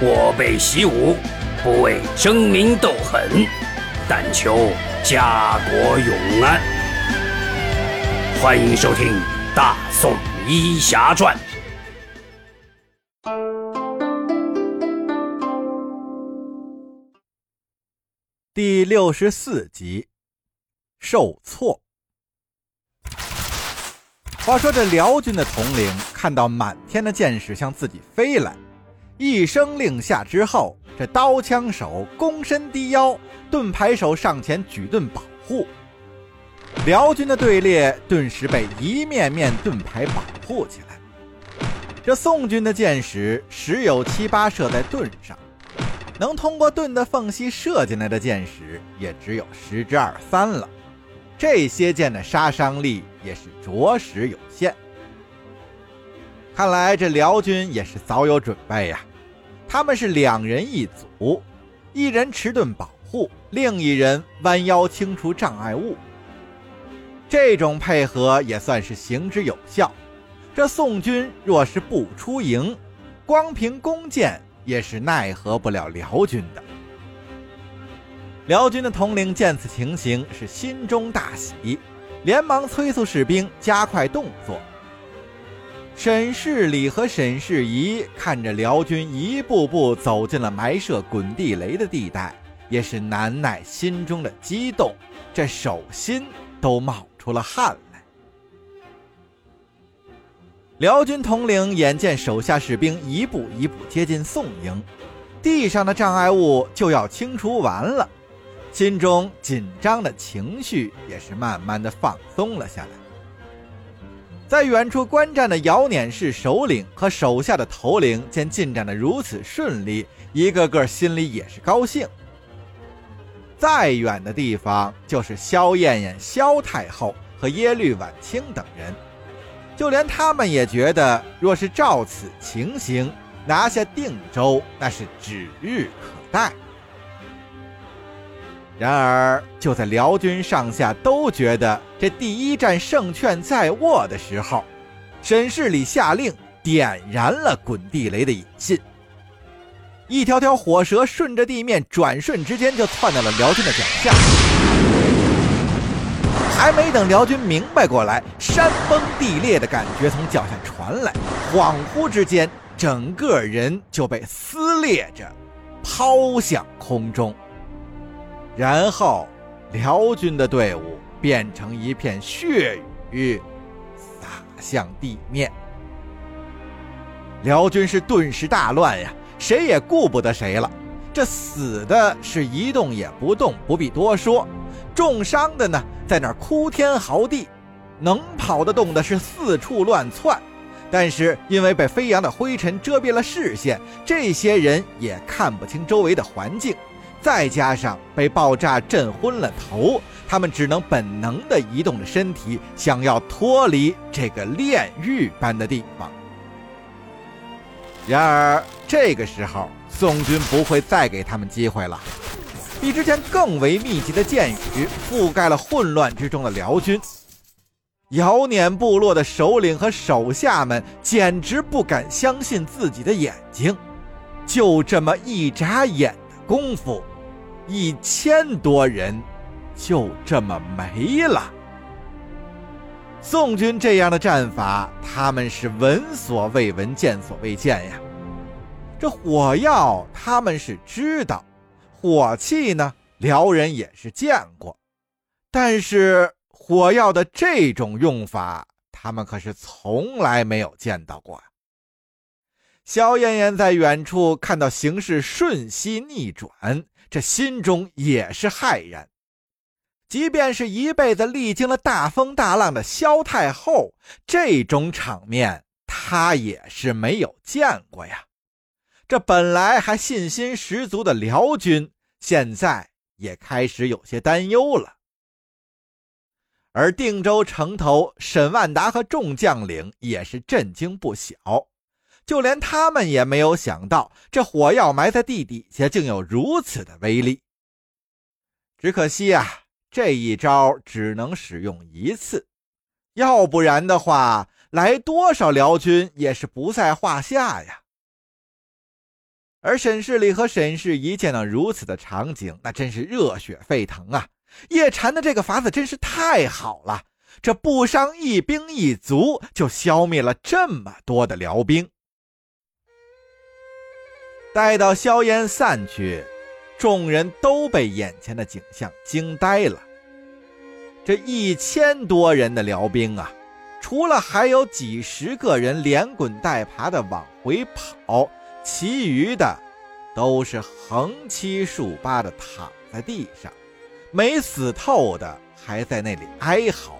我辈习武，不为争名斗狠，但求家国永安。欢迎收听《大宋医侠传》第六十四集，受挫。话说这辽军的统领看到满天的箭矢向自己飞来，一声令下之后，这刀枪手躬身低腰，盾牌手上前举盾保护。辽军的队列顿时被一面面盾牌保护起来。这宋军的箭矢十有七八射在盾上，能通过盾的缝隙射进来的箭矢也只有十之二三了。这些箭的杀伤力也是着实有限。看来这辽军也是早有准备呀。他们是两人一组，一人持盾保护，另一人弯腰清除障碍物。这种配合也算是行之有效。这宋军若是不出营，光凭弓箭也是奈何不了辽军的。辽军的统领见此情形，是心中大喜，连忙催促士兵加快动作。沈世礼和沈世仪看着辽军一步步走进了埋设滚地雷的地带，也是难耐心中的激动，这手心都冒出了汗来。辽军统领眼见手下士兵一步一步接近宋营，地上的障碍物就要清除完了。心中紧张的情绪也是慢慢的放松了下来。在远处观战的姚碾氏首领和手下的头领见进展的如此顺利，一个个心里也是高兴。再远的地方就是萧燕燕、萧太后和耶律婉清等人，就连他们也觉得，若是照此情形，拿下定州那是指日可待。然而，就在辽军上下都觉得这第一战胜券在握的时候，沈世礼下令点燃了滚地雷的引信。一条条火蛇顺着地面，转瞬之间就窜到了辽军的脚下。还没等辽军明白过来，山崩地裂的感觉从脚下传来，恍惚之间，整个人就被撕裂着抛向空中。然后，辽军的队伍变成一片血雨，洒向地面。辽军是顿时大乱呀，谁也顾不得谁了。这死的是一动也不动，不必多说；重伤的呢，在那儿哭天嚎地；能跑得动的是四处乱窜。但是因为被飞扬的灰尘遮蔽了视线，这些人也看不清周围的环境。再加上被爆炸震昏了头，他们只能本能地移动着身体，想要脱离这个炼狱般的地方。然而这个时候，宋军不会再给他们机会了。比之前更为密集的箭雨覆盖了混乱之中的辽军，姚碾部落的首领和手下们简直不敢相信自己的眼睛，就这么一眨眼的。功夫，一千多人就这么没了。宋军这样的战法，他们是闻所未闻、见所未见呀。这火药他们是知道，火器呢，辽人也是见过，但是火药的这种用法，他们可是从来没有见到过。萧燕燕在远处看到形势瞬息逆转，这心中也是骇然。即便是一辈子历经了大风大浪的萧太后，这种场面她也是没有见过呀。这本来还信心十足的辽军，现在也开始有些担忧了。而定州城头，沈万达和众将领也是震惊不小。就连他们也没有想到，这火药埋在地底下竟有如此的威力。只可惜啊，这一招只能使用一次，要不然的话，来多少辽军也是不在话下呀。而沈世礼和沈世一见到如此的场景，那真是热血沸腾啊！叶禅的这个法子真是太好了，这不伤一兵一卒，就消灭了这么多的辽兵。待到硝烟散去，众人都被眼前的景象惊呆了。这一千多人的辽兵啊，除了还有几十个人连滚带爬的往回跑。其余的都是横七竖八的躺在地上，没死透的还在那里哀嚎。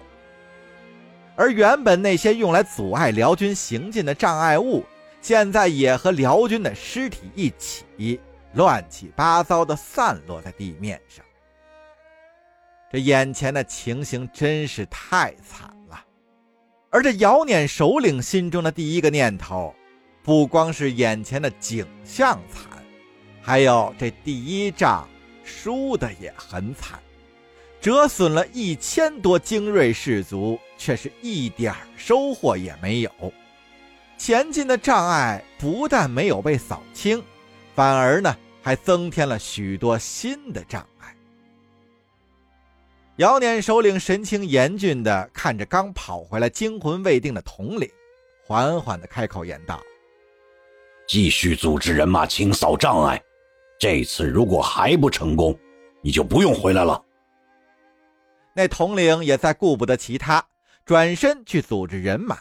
而原本那些用来阻碍辽军行进的障碍物，现在也和辽军的尸体一起乱七八糟的散落在地面上。这眼前的情形真是太惨了，而这姚捻首领心中的第一个念头。不光是眼前的景象惨，还有这第一仗输的也很惨，折损了一千多精锐士卒，却是一点收获也没有。前进的障碍不但没有被扫清，反而呢还增添了许多新的障碍。姚撵首领神情严峻的看着刚跑回来惊魂未定的统领，缓缓的开口言道。继续组织人马清扫障碍，这次如果还不成功，你就不用回来了。那统领也再顾不得其他，转身去组织人马。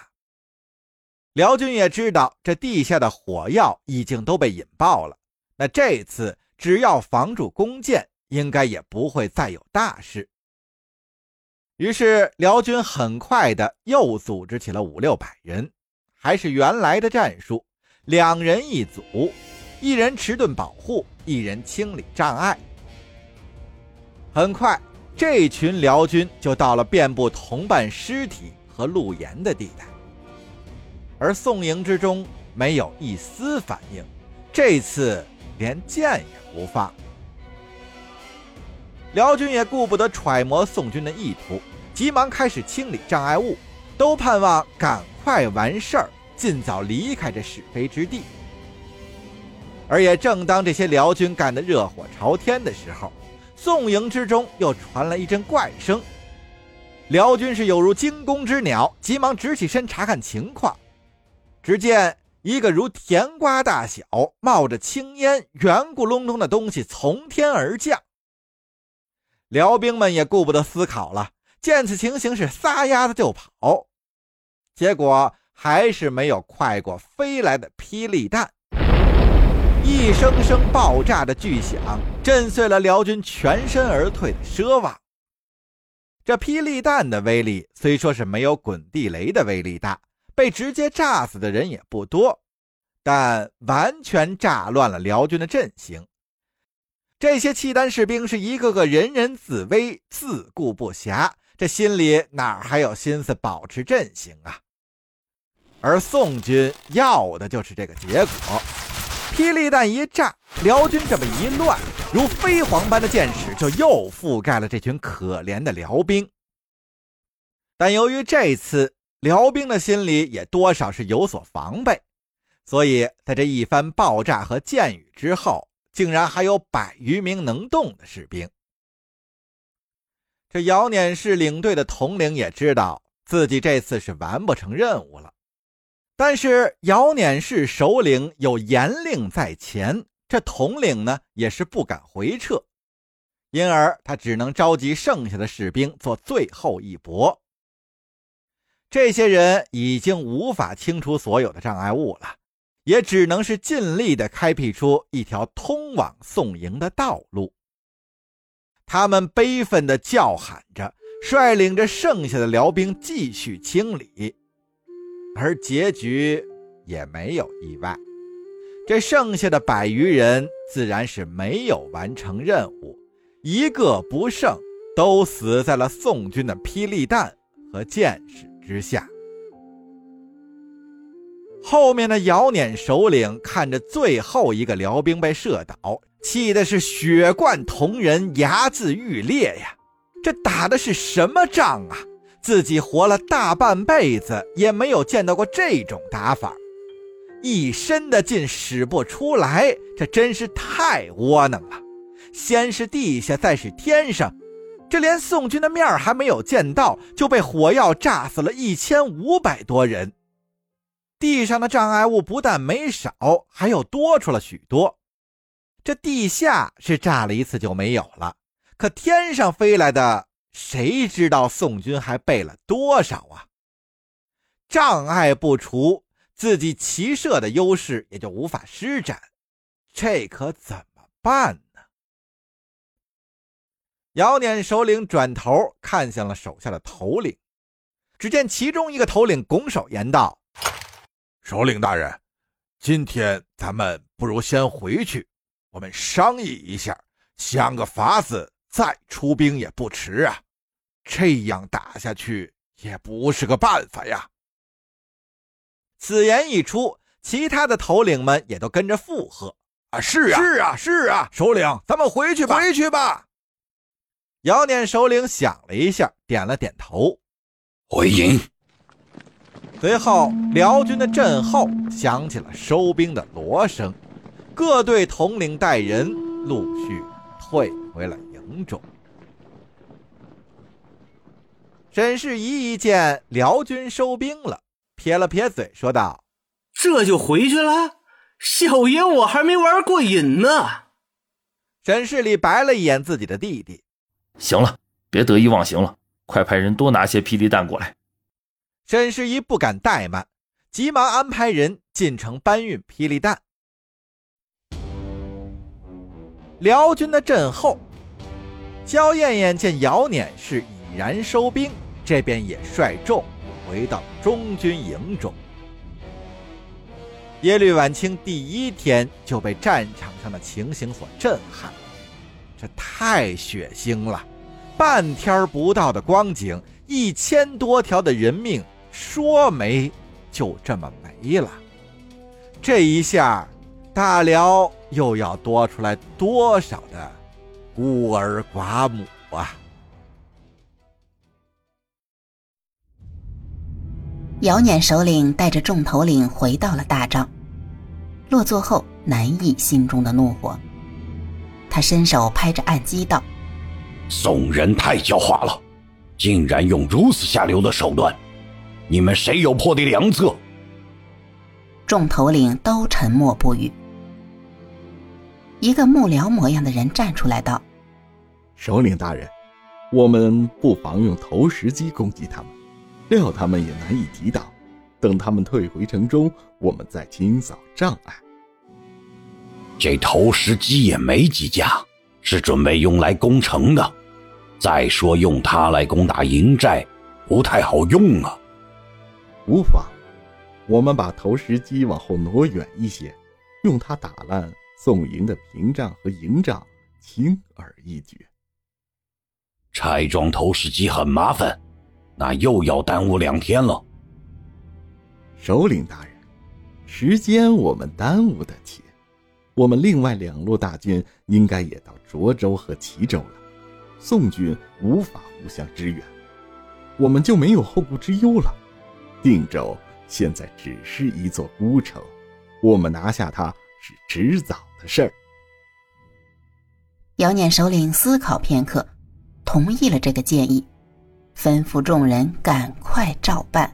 辽军也知道这地下的火药已经都被引爆了，那这次只要防住弓箭，应该也不会再有大事。于是辽军很快的又组织起了五六百人，还是原来的战术。两人一组，一人持盾保护，一人清理障碍。很快，这群辽军就到了遍布同伴尸体和路沿的地带，而宋营之中没有一丝反应，这次连箭也不放。辽军也顾不得揣摩宋军的意图，急忙开始清理障碍物，都盼望赶快完事儿。尽早离开这是非之地。而也正当这些辽军干得热火朝天的时候，宋营之中又传来一阵怪声。辽军是有如惊弓之鸟，急忙直起身查看情况。只见一个如甜瓜大小、冒着青烟、圆咕隆咚的东西从天而降。辽兵们也顾不得思考了，见此情形是撒丫子就跑，结果。还是没有快过飞来的霹雳弹，一声声爆炸的巨响震碎了辽军全身而退的奢望。这霹雳弹的威力虽说是没有滚地雷的威力大，被直接炸死的人也不多，但完全炸乱了辽军的阵型。这些契丹士兵是一个个人人自危、自顾不暇，这心里哪还有心思保持阵型啊？而宋军要的就是这个结果。霹雳弹一炸，辽军这么一乱，如飞蝗般的箭矢就又覆盖了这群可怜的辽兵。但由于这次辽兵的心里也多少是有所防备，所以在这一番爆炸和箭雨之后，竟然还有百余名能动的士兵。这姚碾氏领队的统领也知道自己这次是完不成任务了。但是姚碾氏首领有严令在前，这统领呢也是不敢回撤，因而他只能召集剩下的士兵做最后一搏。这些人已经无法清除所有的障碍物了，也只能是尽力的开辟出一条通往宋营的道路。他们悲愤的叫喊着，率领着剩下的辽兵继续清理。而结局也没有意外，这剩下的百余人自然是没有完成任务，一个不剩，都死在了宋军的霹雳弹和箭矢之下。后面的姚捻首领看着最后一个辽兵被射倒，气的是血贯瞳仁，牙眦欲裂呀！这打的是什么仗啊？自己活了大半辈子，也没有见到过这种打法。一身的劲使不出来，这真是太窝囊了。先是地下，再是天上，这连宋军的面还没有见到，就被火药炸死了一千五百多人。地上的障碍物不但没少，还又多出了许多。这地下是炸了一次就没有了，可天上飞来的，谁知道宋军还备了多少啊？障碍不除，自己骑射的优势也就无法施展，这可怎么办呢？姚撵首领转头看向了手下的头领，只见其中一个头领拱手言道：“首领大人，今天咱们不如先回去，我们商议一下，想个法子再出兵也不迟啊。这样打下去也不是个办法呀。”此言一出，其他的头领们也都跟着附和：“啊，是啊，是啊，是啊，首领，咱们回去吧，回去吧。”姚撵首领想了一下，点了点头，回营。随后，辽军的阵后响起了收兵的锣声，各队统领带人陆续退回了营中。沈世宜一见辽军收兵了。撇了撇嘴，说道：“这就回去了，小爷我还没玩过瘾呢。”沈世礼白了一眼自己的弟弟：“行了，别得意忘形了，快派人多拿些霹雳弹过来。”沈世一不敢怠慢，急忙安排人进城搬运霹雳弹。辽军的阵后，焦艳艳见姚碾是已然收兵，这边也率众。回到中军营中，耶律晚清第一天就被战场上的情形所震撼，这太血腥了！半天不到的光景，一千多条的人命说没就这么没了。这一下，大辽又要多出来多少的孤儿寡母啊！姚撵首领带着众头领回到了大帐，落座后难抑心中的怒火。他伸手拍着案几道：“宋人太狡猾了，竟然用如此下流的手段！你们谁有破敌良策？”众头领都沉默不语。一个幕僚模样的人站出来道：“首领大人，我们不妨用投石机攻击他们。”料他们也难以抵挡，等他们退回城中，我们再清扫障碍。这投石机也没几架，是准备用来攻城的。再说用它来攻打营寨，不太好用啊。无妨，我们把投石机往后挪远一些，用它打烂宋营的屏障和营帐，轻而易举。拆装投石机很麻烦。那又要耽误两天了。首领大人，时间我们耽误得起。我们另外两路大军应该也到涿州和齐州了，宋军无法互相支援，我们就没有后顾之忧了。定州现在只是一座孤城，我们拿下它是迟早的事儿。姚撵首领思考片刻，同意了这个建议。吩咐众人赶快照办。